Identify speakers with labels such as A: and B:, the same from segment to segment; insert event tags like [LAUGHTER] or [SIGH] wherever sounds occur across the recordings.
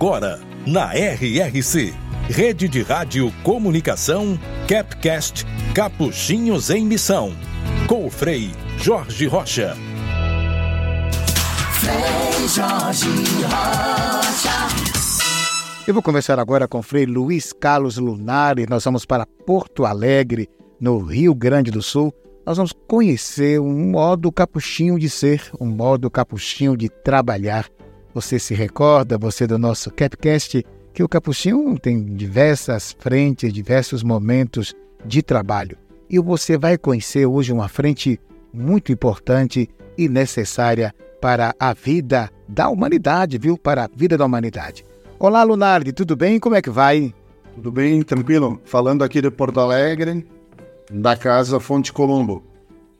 A: Agora, na RRC, Rede de Rádio Comunicação, Capcast, Capuchinhos em Missão, com o Frei Jorge Rocha.
B: Frei Jorge Rocha.
C: Eu vou conversar agora com o Frei Luiz Carlos Lunari. Nós vamos para Porto Alegre, no Rio Grande do Sul. Nós vamos conhecer um modo capuchinho de ser, um modo capuchinho de trabalhar. Você se recorda, você do nosso Capcast, que o capuchinho tem diversas frentes, diversos momentos de trabalho. E você vai conhecer hoje uma frente muito importante e necessária para a vida da humanidade, viu? Para a vida da humanidade. Olá, Lunardi, tudo bem? Como é que vai?
D: Tudo bem, tranquilo. Falando aqui de Porto Alegre, da Casa Fonte Colombo.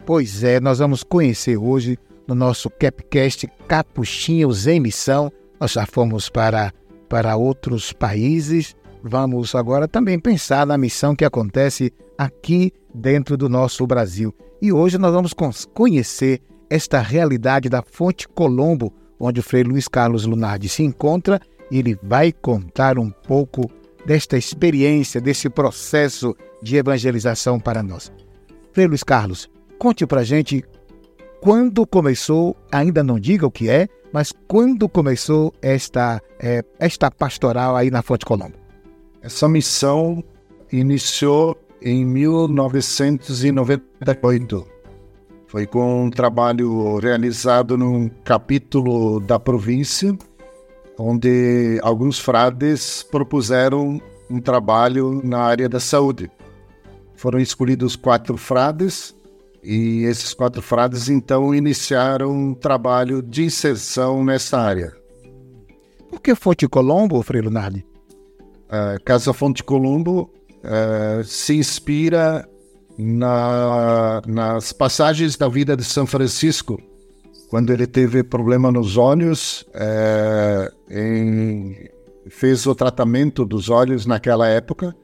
C: Pois é, nós vamos conhecer hoje no nosso Capcast Capuchinhos em Missão. Nós já fomos para, para outros países. Vamos agora também pensar na missão que acontece aqui dentro do nosso Brasil. E hoje nós vamos conhecer esta realidade da Fonte Colombo, onde o Frei Luiz Carlos Lunardi se encontra e ele vai contar um pouco desta experiência, desse processo de evangelização para nós. Frei Luiz Carlos, conte para gente quando começou, ainda não diga o que é, mas quando começou esta, é, esta pastoral aí na Fonte Colombo?
D: Essa missão iniciou em 1998. Foi com um trabalho realizado num capítulo da província, onde alguns frades propuseram um trabalho na área da saúde. Foram escolhidos quatro frades e esses quatro frades então iniciaram um trabalho de inserção nessa área.
C: Por que Fonte Colombo, Frei Lunardi?
D: A Casa Fonte Colombo uh, se inspira na, nas passagens da vida de São Francisco, quando ele teve problema nos olhos, uh, em, fez o tratamento dos olhos naquela época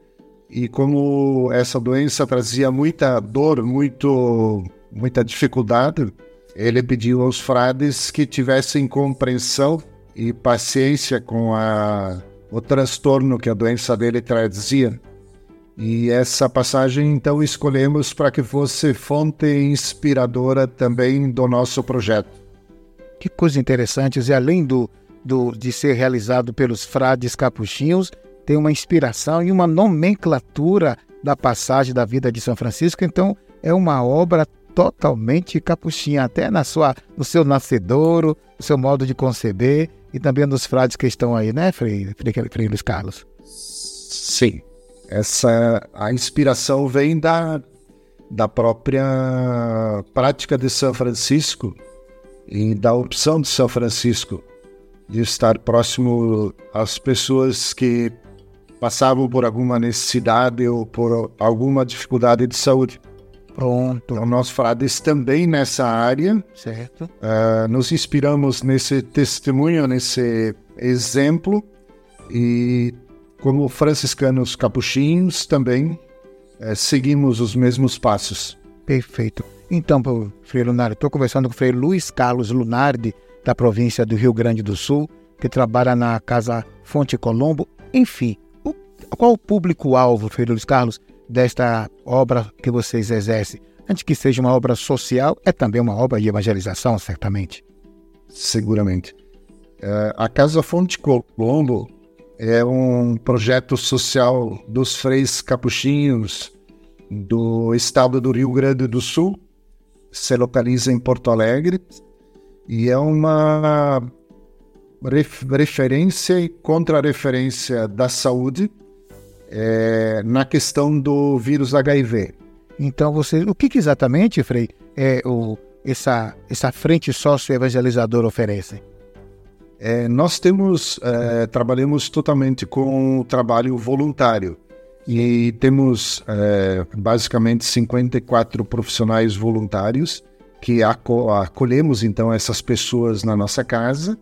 D: e como essa doença trazia muita dor, muito, muita dificuldade, ele pediu aos frades que tivessem compreensão e paciência com a, o transtorno que a doença dele trazia. E essa passagem, então, escolhemos para que fosse fonte inspiradora também do nosso projeto.
C: Que coisa interessante, e além do, do, de ser realizado pelos frades capuchinhos, tem uma inspiração e uma nomenclatura da passagem da vida de São Francisco, então é uma obra totalmente capuchinha, até na sua, no seu nascedouro, no seu modo de conceber e também nos frades que estão aí, né, Frei, Frei, Frei Luiz Carlos?
D: Sim, essa a inspiração vem da, da própria prática de São Francisco e da opção de São Francisco de estar próximo às pessoas que passavam por alguma necessidade ou por alguma dificuldade de saúde.
C: Pronto.
D: Então, nós frades também nessa área.
C: Certo.
D: Uh, nos inspiramos nesse testemunho, nesse exemplo. E, como franciscanos capuchinhos, também uh, seguimos os mesmos passos.
C: Perfeito. Então, Frei Lunardi, estou conversando com o Frei Luiz Carlos Lunardi, da província do Rio Grande do Sul, que trabalha na Casa Fonte Colombo. Enfim, qual o público-alvo, Frei Luiz Carlos, desta obra que vocês exercem? Antes que seja uma obra social, é também uma obra de evangelização, certamente.
D: Seguramente. É, a Casa Fonte Colombo é um projeto social dos freis capuchinhos do estado do Rio Grande do Sul, se localiza em Porto Alegre e é uma referência e contra-referência da saúde é, na questão do vírus HIV.
C: Então, você, o que, que exatamente, Frei, é o, essa, essa frente sócio-evangelizadora oferece?
D: É, nós temos, é, trabalhamos totalmente com o trabalho voluntário e temos é, basicamente 54 profissionais voluntários que aco acolhemos então essas pessoas na nossa casa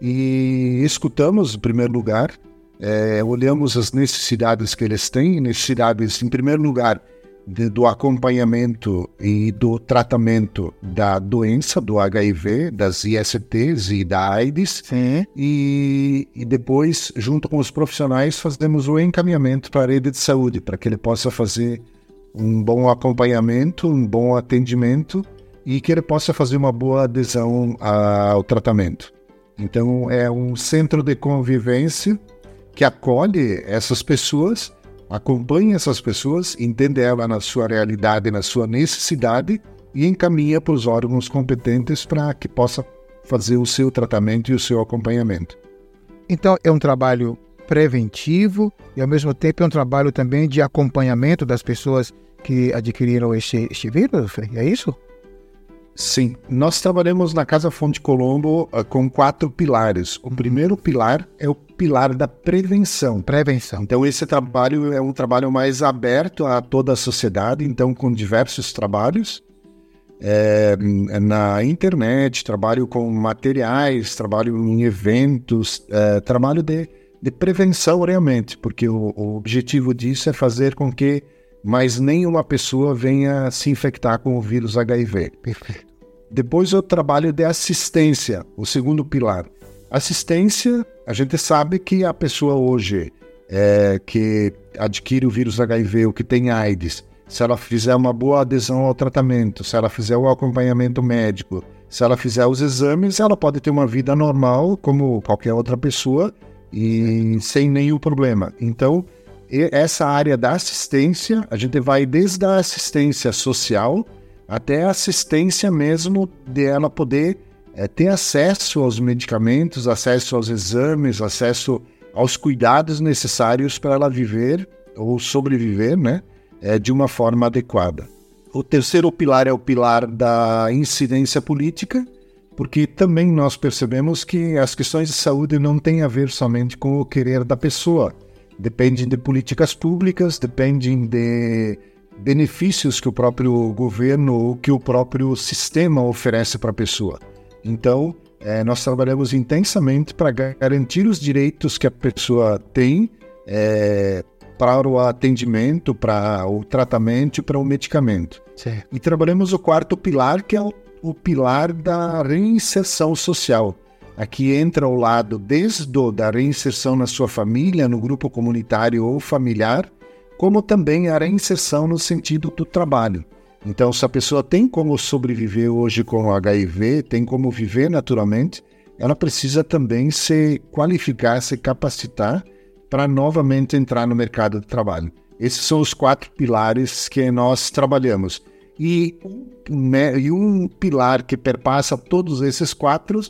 D: e escutamos, em primeiro lugar, é, olhamos as necessidades que eles têm, necessidades, em primeiro lugar, de, do acompanhamento e do tratamento da doença, do HIV, das ISTs e da AIDS. E, e depois, junto com os profissionais, fazemos o encaminhamento para a rede de saúde, para que ele possa fazer um bom acompanhamento, um bom atendimento e que ele possa fazer uma boa adesão ao tratamento. Então, é um centro de convivência que acolhe essas pessoas acompanha essas pessoas, entende ela na sua realidade, na sua necessidade e encaminha para os órgãos competentes para que possa fazer o seu tratamento e o seu acompanhamento.
C: Então é um trabalho preventivo e ao mesmo tempo é um trabalho também de acompanhamento das pessoas que adquiriram este, este vírus, é isso?
D: Sim, nós trabalhamos na Casa Fonte Colombo uh, com quatro pilares. O primeiro pilar é o pilar da prevenção.
C: Prevenção.
D: Então esse trabalho é um trabalho mais aberto a toda a sociedade, então com diversos trabalhos é, na internet, trabalho com materiais, trabalho em eventos, é, trabalho de, de prevenção realmente, porque o, o objetivo disso é fazer com que mas nenhuma pessoa venha se infectar com o vírus HIV.
C: Perfeito.
D: Depois o trabalho de assistência, o segundo pilar. Assistência, a gente sabe que a pessoa hoje é, que adquire o vírus HIV ou que tem AIDS, se ela fizer uma boa adesão ao tratamento, se ela fizer o acompanhamento médico, se ela fizer os exames, ela pode ter uma vida normal como qualquer outra pessoa e sem nenhum problema. Então, essa área da assistência, a gente vai desde a assistência social até a assistência mesmo de ela poder é, ter acesso aos medicamentos, acesso aos exames, acesso aos cuidados necessários para ela viver ou sobreviver, né, é, de uma forma adequada. O terceiro pilar é o pilar da incidência política, porque também nós percebemos que as questões de saúde não têm a ver somente com o querer da pessoa, dependem de políticas públicas, dependem de benefícios que o próprio governo ou que o próprio sistema oferece para a pessoa. Então, é, nós trabalhamos intensamente para garantir os direitos que a pessoa tem é, para o atendimento, para o tratamento e para o medicamento.
C: Certo.
D: E trabalhamos o quarto pilar, que é o, o pilar da reinserção social. Aqui entra o lado desde da reinserção na sua família, no grupo comunitário ou familiar, como também a reinserção no sentido do trabalho. Então, se a pessoa tem como sobreviver hoje com o HIV, tem como viver naturalmente, ela precisa também se qualificar, se capacitar para novamente entrar no mercado de trabalho. Esses são os quatro pilares que nós trabalhamos. E, e um pilar que perpassa todos esses quatro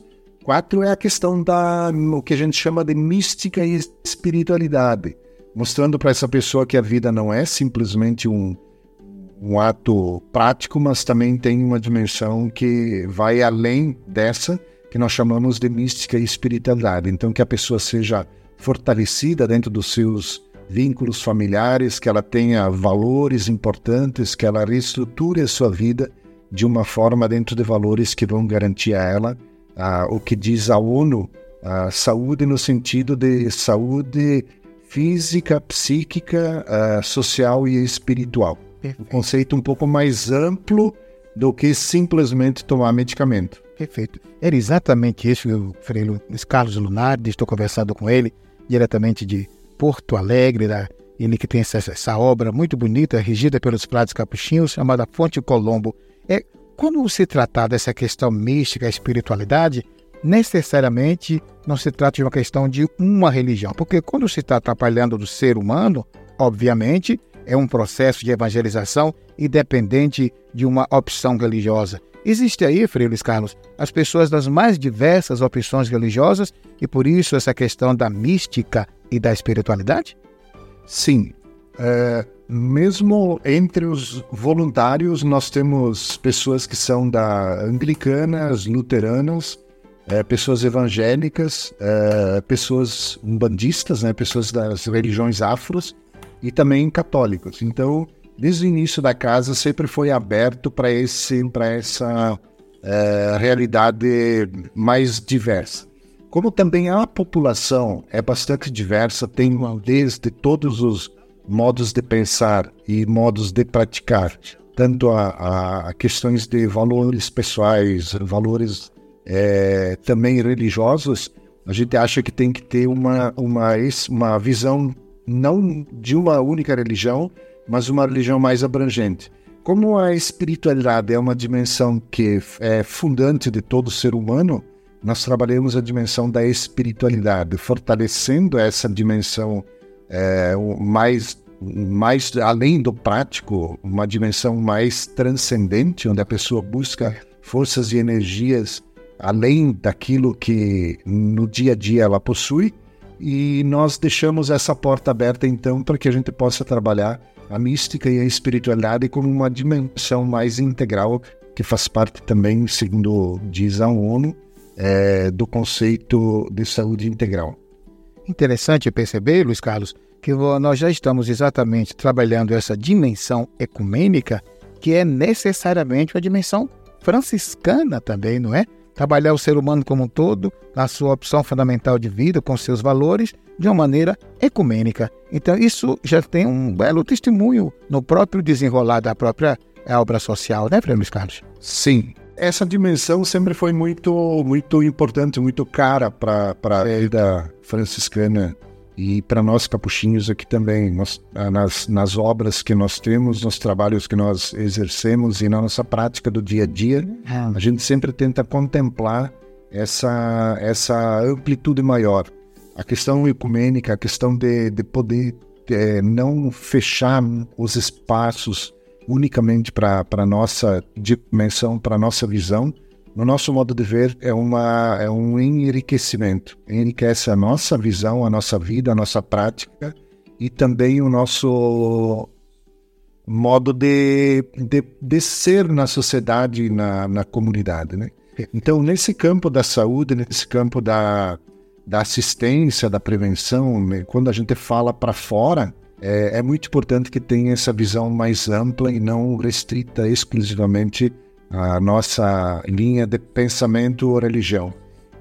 D: Quatro é a questão da o que a gente chama de mística e espiritualidade, mostrando para essa pessoa que a vida não é simplesmente um, um ato prático, mas também tem uma dimensão que vai além dessa, que nós chamamos de mística e espiritualidade. Então, que a pessoa seja fortalecida dentro dos seus vínculos familiares, que ela tenha valores importantes, que ela reestruture a sua vida de uma forma dentro de valores que vão garantir a ela ah, o que diz a ONU, a saúde no sentido de saúde física, psíquica, ah, social e espiritual.
C: Perfeito.
D: Um conceito um pouco mais amplo do que simplesmente tomar medicamento.
C: Perfeito. Era exatamente isso que o Frei Luiz Carlos Lunardi, estou conversando com ele diretamente de Porto Alegre, da, ele que tem essa, essa obra muito bonita, regida pelos Prados Capuchinhos, chamada Fonte Colombo. É, quando se tratar dessa questão mística, espiritualidade, necessariamente não se trata de uma questão de uma religião, porque quando se está atrapalhando do ser humano, obviamente é um processo de evangelização independente de uma opção religiosa. Existe aí, Frei Luiz Carlos, as pessoas das mais diversas opções religiosas e por isso essa questão da mística e da espiritualidade?
D: Sim. É, mesmo entre os voluntários, nós temos pessoas que são da anglicanas, luteranas, é, pessoas evangélicas, é, pessoas umbandistas, né, pessoas das religiões afros e também católicos. Então, desde o início da casa sempre foi aberto para esse, para essa é, realidade mais diversa. Como também a população é bastante diversa, tem desde todos os modos de pensar e modos de praticar, tanto a, a questões de valores pessoais, valores é, também religiosos, a gente acha que tem que ter uma, uma, uma visão não de uma única religião, mas uma religião mais abrangente. Como a espiritualidade é uma dimensão que é fundante de todo ser humano, nós trabalhamos a dimensão da espiritualidade, fortalecendo essa dimensão é, mais, mais além do prático, uma dimensão mais transcendente, onde a pessoa busca forças e energias além daquilo que no dia a dia ela possui, e nós deixamos essa porta aberta então para que a gente possa trabalhar a mística e a espiritualidade como uma dimensão mais integral que faz parte também, segundo diz a ONU, é, do conceito de saúde integral.
C: Interessante perceber, Luiz Carlos, que nós já estamos exatamente trabalhando essa dimensão ecumênica, que é necessariamente uma dimensão franciscana também, não é? trabalhar o ser humano como um todo, na sua opção fundamental de vida, com seus valores, de uma maneira ecumênica. Então, isso já tem um belo testemunho no próprio desenrolar da própria obra social, né, Frei Luiz Carlos?
D: Sim. Essa dimensão sempre foi muito, muito importante, muito cara para a vida franciscana e para nós capuchinhos aqui também, nós, ah, nas, nas obras que nós temos, nos trabalhos que nós exercemos e na nossa prática do dia a dia, ah. a gente sempre tenta contemplar essa, essa amplitude maior. A questão ecumênica, a questão de, de poder é, não fechar os espaços unicamente para a nossa dimensão, para a nossa visão, no nosso modo de ver, é, uma, é um enriquecimento. Enriquece a nossa visão, a nossa vida, a nossa prática e também o nosso modo de, de, de ser na sociedade na, na comunidade. Né? Então, nesse campo da saúde, nesse campo da, da assistência, da prevenção, né? quando a gente fala para fora, é, é muito importante que tenha essa visão mais ampla e não restrita exclusivamente a nossa linha de pensamento ou religião.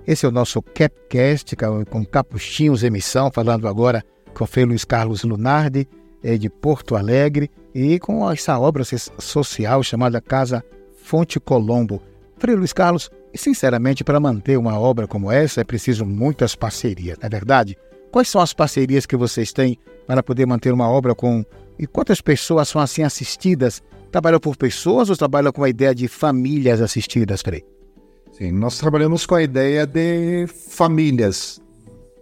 C: Esse é o nosso Capcast, com Capuchinhos Emissão, falando agora com o Frei Luiz Carlos Lunardi, é de Porto Alegre, e com essa obra social chamada Casa Fonte Colombo. Frei Luiz Carlos, sinceramente, para manter uma obra como essa é preciso muitas parcerias, não é verdade? Quais são as parcerias que vocês têm para poder manter uma obra com. E quantas pessoas são assim assistidas Trabalha por pessoas ou trabalha com a ideia de famílias assistidas, Frei?
D: Sim, nós trabalhamos com a ideia de famílias,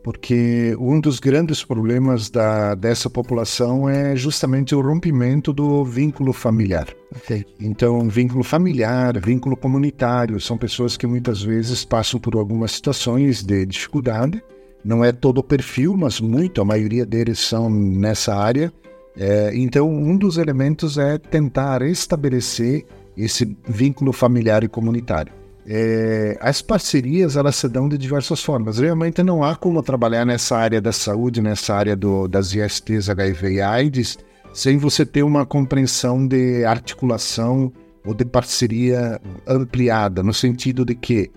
D: porque um dos grandes problemas da, dessa população é justamente o rompimento do vínculo familiar. Okay. Então, vínculo familiar, vínculo comunitário, são pessoas que muitas vezes passam por algumas situações de dificuldade. Não é todo o perfil, mas muito, a maioria deles são nessa área é, então, um dos elementos é tentar estabelecer esse vínculo familiar e comunitário. É, as parcerias elas se dão de diversas formas. Realmente não há como trabalhar nessa área da saúde, nessa área do, das ISTs, HIV e AIDS, sem você ter uma compreensão de articulação ou de parceria ampliada, no sentido de que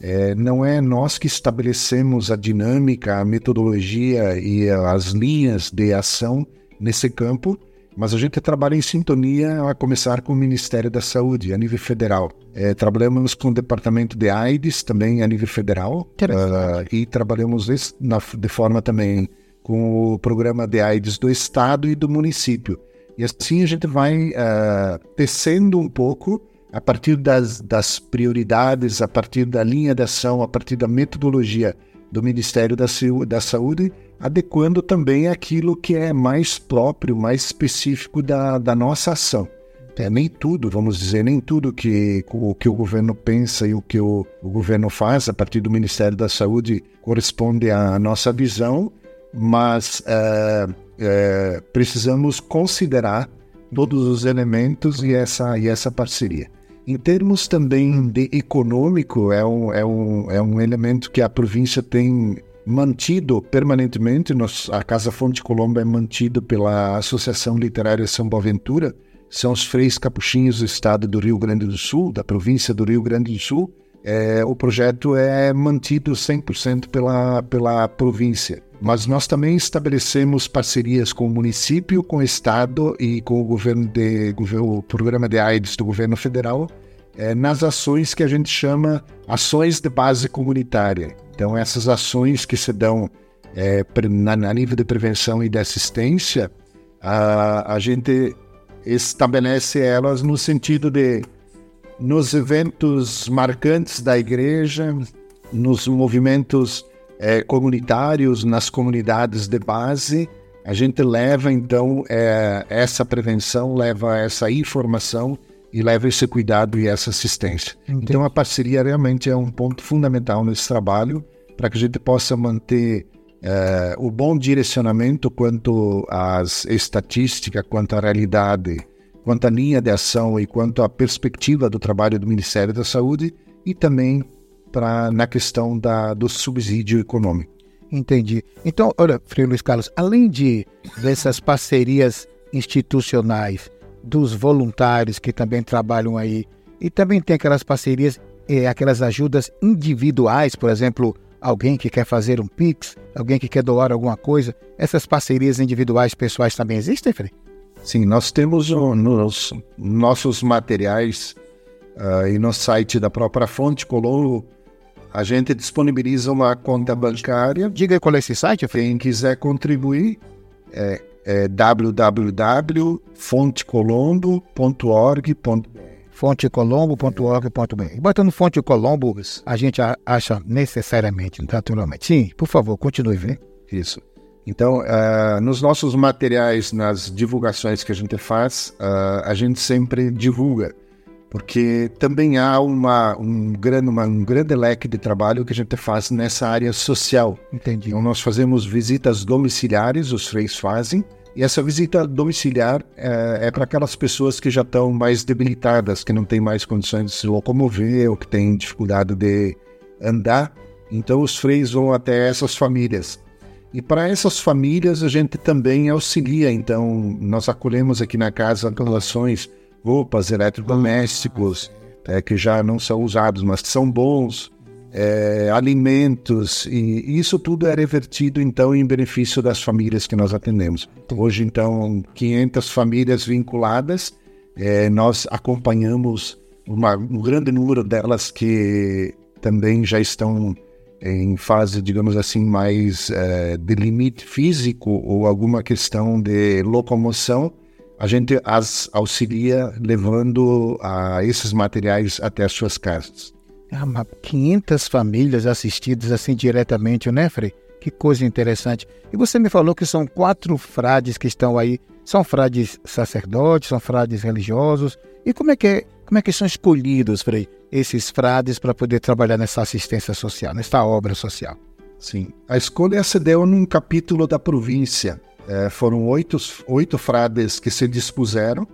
D: é, não é nós que estabelecemos a dinâmica, a metodologia e as linhas de ação nesse campo, mas a gente trabalha em sintonia a começar com o Ministério da Saúde a nível federal. É, trabalhamos com o Departamento de AIDS também a nível federal uh, e trabalhamos na, de forma também com o programa de AIDS do estado e do município. E assim a gente vai uh, tecendo um pouco a partir das, das prioridades, a partir da linha de ação, a partir da metodologia do Ministério da, da Saúde adequando também aquilo que é mais próprio, mais específico da, da nossa ação. É, nem tudo, vamos dizer, nem tudo que o que o governo pensa e o que o, o governo faz a partir do Ministério da Saúde corresponde à nossa visão, mas é, é, precisamos considerar todos os elementos e essa, e essa parceria. Em termos também de econômico, é um, é um, é um elemento que a província tem mantido permanentemente, nos, a Casa Fonte Colombo é mantido pela Associação Literária São Boaventura, são os freis capuchinhos do estado do Rio Grande do Sul, da província do Rio Grande do Sul. É, o projeto é mantido 100% pela, pela província. Mas nós também estabelecemos parcerias com o município, com o estado e com o governo de o programa de AIDS do governo federal é, nas ações que a gente chama ações de base comunitária. Então essas ações que se dão é, na, na nível de prevenção e de assistência, a, a gente estabelece elas no sentido de nos eventos marcantes da igreja, nos movimentos é, comunitários, nas comunidades de base, a gente leva então é, essa prevenção, leva essa informação e leva esse cuidado e essa assistência. Entendi. Então a parceria realmente é um ponto fundamental nesse trabalho para que a gente possa manter é, o bom direcionamento quanto às estatísticas, quanto à realidade quanto à linha de ação e quanto à perspectiva do trabalho do Ministério da Saúde e também para na questão da, do subsídio econômico.
C: Entendi. Então, olha, Frei Luiz Carlos, além de dessas parcerias institucionais, dos voluntários que também trabalham aí, e também tem aquelas parcerias, é, aquelas ajudas individuais, por exemplo, alguém que quer fazer um Pix, alguém que quer doar alguma coisa, essas parcerias individuais pessoais também existem, Frei?
D: Sim, nós temos nos nossos materiais uh, e no site da própria Fonte Colombo, a gente disponibiliza uma conta bancária.
C: Diga qual é esse site.
D: Quem quiser contribuir é, é www.fontecolombo.org.br
C: fontecolombo.org.br. Botando Fonte Colombo, a gente acha necessariamente, naturalmente. Sim, por favor, continue, vê.
D: Isso. Então, uh, nos nossos materiais, nas divulgações que a gente faz, uh, a gente sempre divulga, porque também há uma, um, grande, uma, um grande leque de trabalho que a gente faz nessa área social.
C: Entendi.
D: Então, nós fazemos visitas domiciliares, os freis fazem, e essa visita domiciliar é, é para aquelas pessoas que já estão mais debilitadas, que não têm mais condições de se locomover ou que têm dificuldade de andar. Então, os freis vão até essas famílias e para essas famílias a gente também auxilia. Então, nós acolhemos aqui na casa doações, roupas, eletrodomésticos, é, que já não são usados, mas que são bons, é, alimentos, e isso tudo é revertido, então, em benefício das famílias que nós atendemos. Hoje, então, 500 famílias vinculadas, é, nós acompanhamos uma, um grande número delas que também já estão em fase, digamos assim, mais é, de limite físico ou alguma questão de locomoção, a gente as auxilia levando a esses materiais até as suas casas.
C: Ah, 500 famílias assistidas assim diretamente, né, Frei? Que coisa interessante. E você me falou que são quatro frades que estão aí. São frades sacerdotes, são frades religiosos. E como é que, é, como é que são escolhidos, Frei, esses frades para poder trabalhar nessa assistência social, nessa obra social?
D: Sim. A escolha se deu num capítulo da província. É, foram oito, oito frades que se dispuseram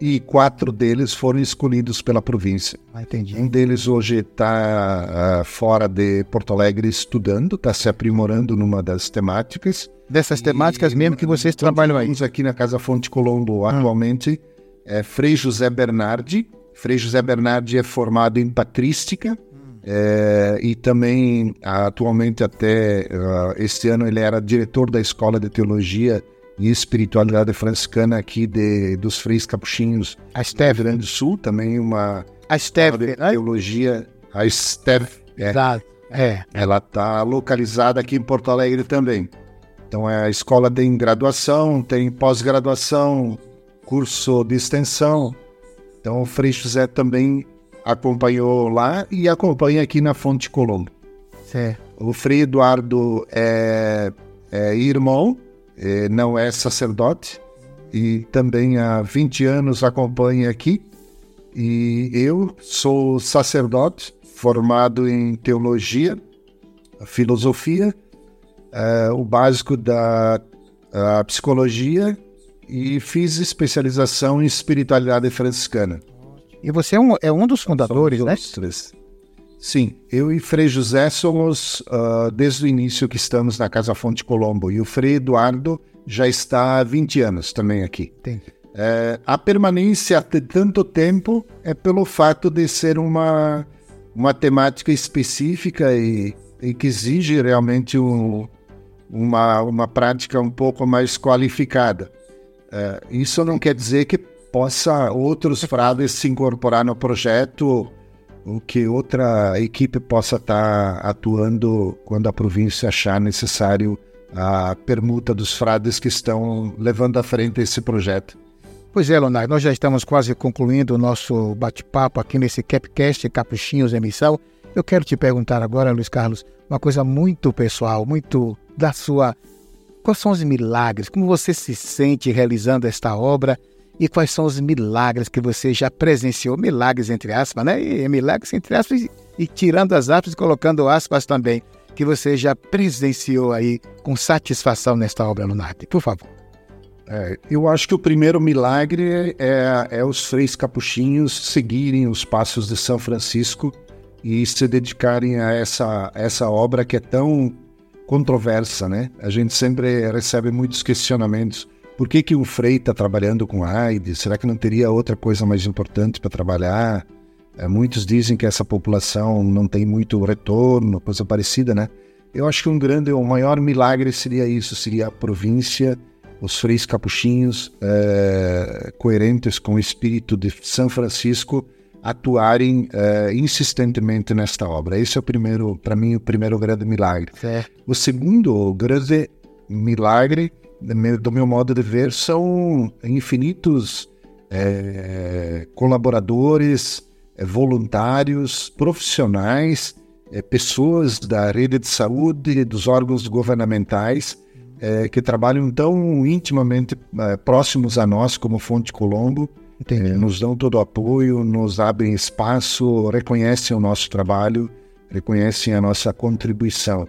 D: e quatro deles foram escolhidos pela província.
C: Ah, entendi.
D: Um deles hoje está uh, ah, fora de Porto Alegre estudando, está se aprimorando numa das temáticas.
C: Dessas temáticas e, mesmo que vocês trabalham aí?
D: aqui na Casa Fonte Colombo ah. atualmente é Frei José Bernardi, Frei José Bernardi é formado em patrística é, e também atualmente até uh, este ano ele era diretor da Escola de Teologia e Espiritualidade Franciscana aqui de, dos Freis Capuchinhos,
C: a Steve
D: Grande do Sul, também uma
C: a Steve,
D: de né? teologia, a Steve,
C: é, é.
D: ela está localizada aqui em Porto Alegre também. Então a escola tem graduação, tem pós-graduação, curso de extensão, então o Frei José também acompanhou lá e acompanha aqui na Fonte Colombo.
C: Certo.
D: O Frei Eduardo é, é irmão, é, não é sacerdote, e também há 20 anos acompanha aqui. E eu sou sacerdote, formado em teologia, filosofia, é, o básico da psicologia e fiz especialização em espiritualidade franciscana.
C: E você é um, é um dos fundadores, né?
D: Sim, eu e Frei José somos uh, desde o início que estamos na Casa Fonte Colombo e o Frei Eduardo já está há 20 anos também aqui. É, a permanência de tanto tempo é pelo fato de ser uma, uma temática específica e, e que exige realmente um, uma, uma prática um pouco mais qualificada. É, isso não quer dizer que possa outros [LAUGHS] frades se incorporar no projeto ou que outra equipe possa estar atuando quando a província achar necessário a permuta dos frades que estão levando à frente esse projeto.
C: Pois é, Leonardo, nós já estamos quase concluindo o nosso bate-papo aqui nesse Capcast Capuchinhos Emissão. Eu quero te perguntar agora, Luiz Carlos, uma coisa muito pessoal, muito da sua. Quais são os milagres? Como você se sente realizando esta obra? E quais são os milagres que você já presenciou? Milagres entre aspas, né? E milagres entre aspas e, tirando as aspas e colocando aspas também, que você já presenciou aí com satisfação nesta obra, Lunardi. Por favor.
D: É, eu acho que o primeiro milagre é, é os três capuchinhos seguirem os passos de São Francisco e se dedicarem a essa, essa obra que é tão controversa, né? A gente sempre recebe muitos questionamentos. Por que, que um frei está trabalhando com AIDS? Será que não teria outra coisa mais importante para trabalhar? É, muitos dizem que essa população não tem muito retorno, coisa parecida, né? Eu acho que um grande, o maior milagre seria isso, seria a província os freis capuchinhos, é, coerentes com o espírito de São Francisco, atuarem é, insistentemente nesta obra. Esse é o primeiro, para mim, o primeiro grande milagre.
C: É.
D: O segundo grande milagre, do meu modo de ver, são infinitos é, colaboradores, é, voluntários, profissionais, pessoas da rede de saúde, dos órgãos governamentais que trabalham tão intimamente próximos a nós como Fonte Colombo, é, nos dão todo o apoio, nos abrem espaço, reconhecem o nosso trabalho, reconhecem a nossa contribuição.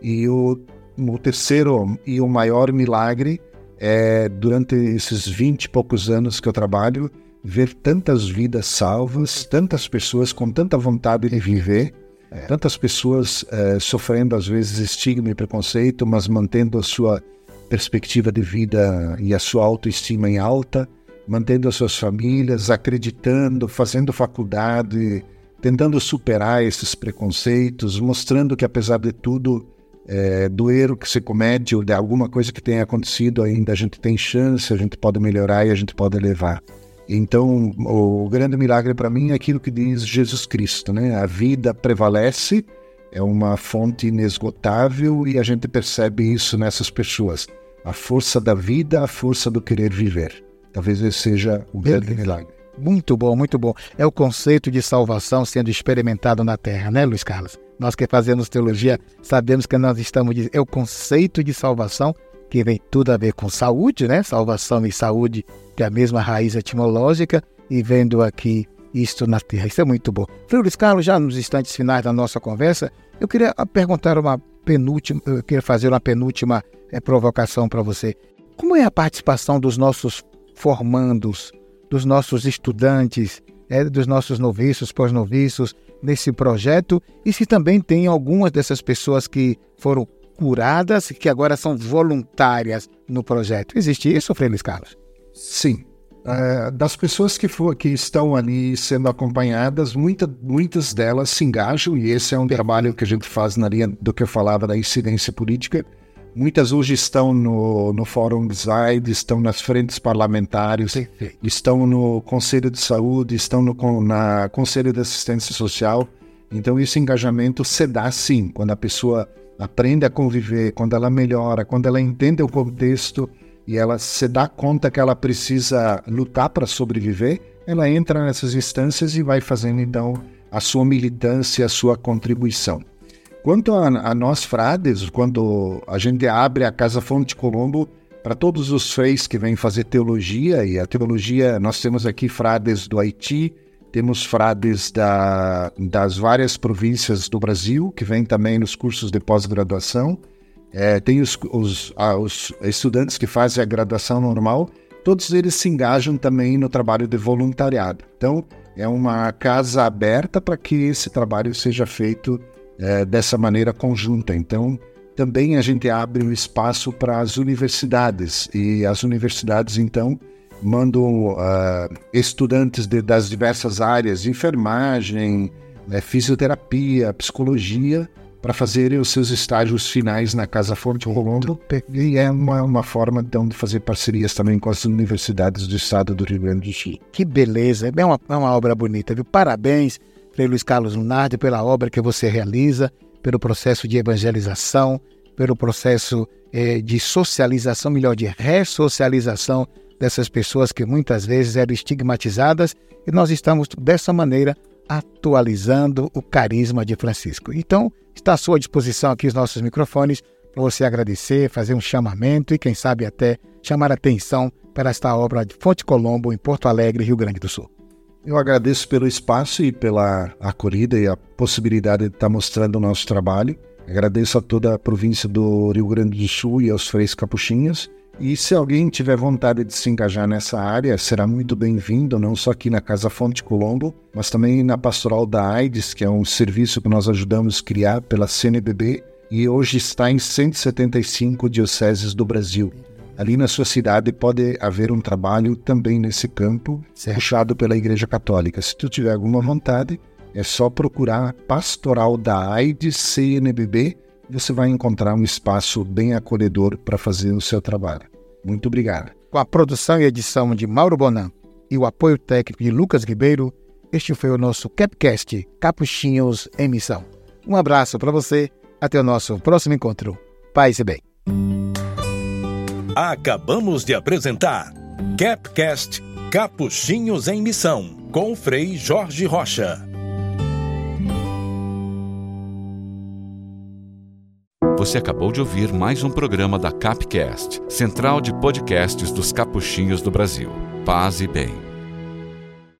D: E o, o terceiro e o maior milagre é, durante esses 20 e poucos anos que eu trabalho, ver tantas vidas salvas, tantas pessoas com tanta vontade de viver, é. Tantas pessoas é, sofrendo, às vezes, estigma e preconceito, mas mantendo a sua perspectiva de vida e a sua autoestima em alta, mantendo as suas famílias, acreditando, fazendo faculdade, tentando superar esses preconceitos, mostrando que, apesar de tudo, é, do erro que se comete ou de alguma coisa que tenha acontecido, ainda a gente tem chance, a gente pode melhorar e a gente pode levar. Então, o grande milagre para mim é aquilo que diz Jesus Cristo, né? A vida prevalece, é uma fonte inesgotável e a gente percebe isso nessas pessoas. A força da vida, a força do querer viver. Talvez esse seja o grande milagre.
C: Muito bom, muito bom. É o conceito de salvação sendo experimentado na Terra, né, Luiz Carlos? Nós que fazemos teologia sabemos que nós estamos. É o conceito de salvação que vem tudo a ver com saúde, né? Salvação e saúde que é a mesma raiz etimológica, e vendo aqui isto na Terra. Isso é muito bom. Frei Luiz Carlos, já nos instantes finais da nossa conversa, eu queria perguntar uma penúltima, eu queria fazer uma penúltima é, provocação para você. Como é a participação dos nossos formandos, dos nossos estudantes, é, dos nossos noviços, pós-noviços nesse projeto? E se também tem algumas dessas pessoas que foram curadas que agora são voluntárias no projeto? Existe isso, Frei Luiz Carlos?
D: Sim. Uh, das pessoas que, for, que estão ali sendo acompanhadas, muita, muitas delas se engajam, e esse é um trabalho que a gente faz na linha do que eu falava da incidência política. Muitas hoje estão no, no Fórum Design, estão nas frentes parlamentares, estão no Conselho de Saúde, estão no na Conselho de Assistência Social. Então, esse engajamento se dá sim, quando a pessoa aprende a conviver, quando ela melhora, quando ela entende o contexto e ela se dá conta que ela precisa lutar para sobreviver, ela entra nessas instâncias e vai fazendo então a sua militância, a sua contribuição. Quanto a, a nós frades, quando a gente abre a Casa Fonte Colombo para todos os freis que vêm fazer teologia, e a teologia, nós temos aqui frades do Haiti, temos frades da, das várias províncias do Brasil, que vêm também nos cursos de pós-graduação, é, tem os, os, ah, os estudantes que fazem a graduação normal, todos eles se engajam também no trabalho de voluntariado. Então, é uma casa aberta para que esse trabalho seja feito é, dessa maneira conjunta. Então, também a gente abre o um espaço para as universidades e as universidades, então, mandam uh, estudantes de, das diversas áreas, enfermagem, né, fisioterapia, psicologia, para fazerem os seus estágios finais na Casa Fonte Colombo. E é uma, uma forma, então, de fazer parcerias também com as universidades do estado do Rio Grande do Sul.
C: Que beleza, é uma, é uma obra bonita, viu? Parabéns, Frei Luiz Carlos Lunardi, pela obra que você realiza, pelo processo de evangelização, pelo processo eh, de socialização, melhor, de ressocialização dessas pessoas que muitas vezes eram estigmatizadas e nós estamos dessa maneira atualizando o carisma de Francisco. Então, está à sua disposição aqui os nossos microfones para você agradecer, fazer um chamamento e, quem sabe, até chamar atenção para esta obra de Fonte Colombo, em Porto Alegre, Rio Grande do Sul.
D: Eu agradeço pelo espaço e pela acolhida e a possibilidade de estar mostrando o nosso trabalho. Agradeço a toda a província do Rio Grande do Sul e aos Freis Capuchinhas e se alguém tiver vontade de se engajar nessa área, será muito bem-vindo, não só aqui na Casa Fonte Colombo, mas também na Pastoral da AIDS, que é um serviço que nós ajudamos criar pela CNBB e hoje está em 175 dioceses do Brasil. Ali na sua cidade pode haver um trabalho também nesse campo, certo. puxado pela Igreja Católica. Se tu tiver alguma vontade, é só procurar Pastoral da AIDS CNBB você vai encontrar um espaço bem acolhedor para fazer o seu trabalho. Muito obrigado.
C: Com a produção e edição de Mauro Bonan e o apoio técnico de Lucas Ribeiro, este foi o nosso Capcast Capuchinhos em Missão. Um abraço para você, até o nosso próximo encontro. Paz e bem.
A: Acabamos de apresentar Capcast Capuchinhos em Missão, com Frei Jorge Rocha.
E: Você acabou de ouvir mais um programa da Capcast, central de podcasts dos capuchinhos do Brasil. Paz e bem.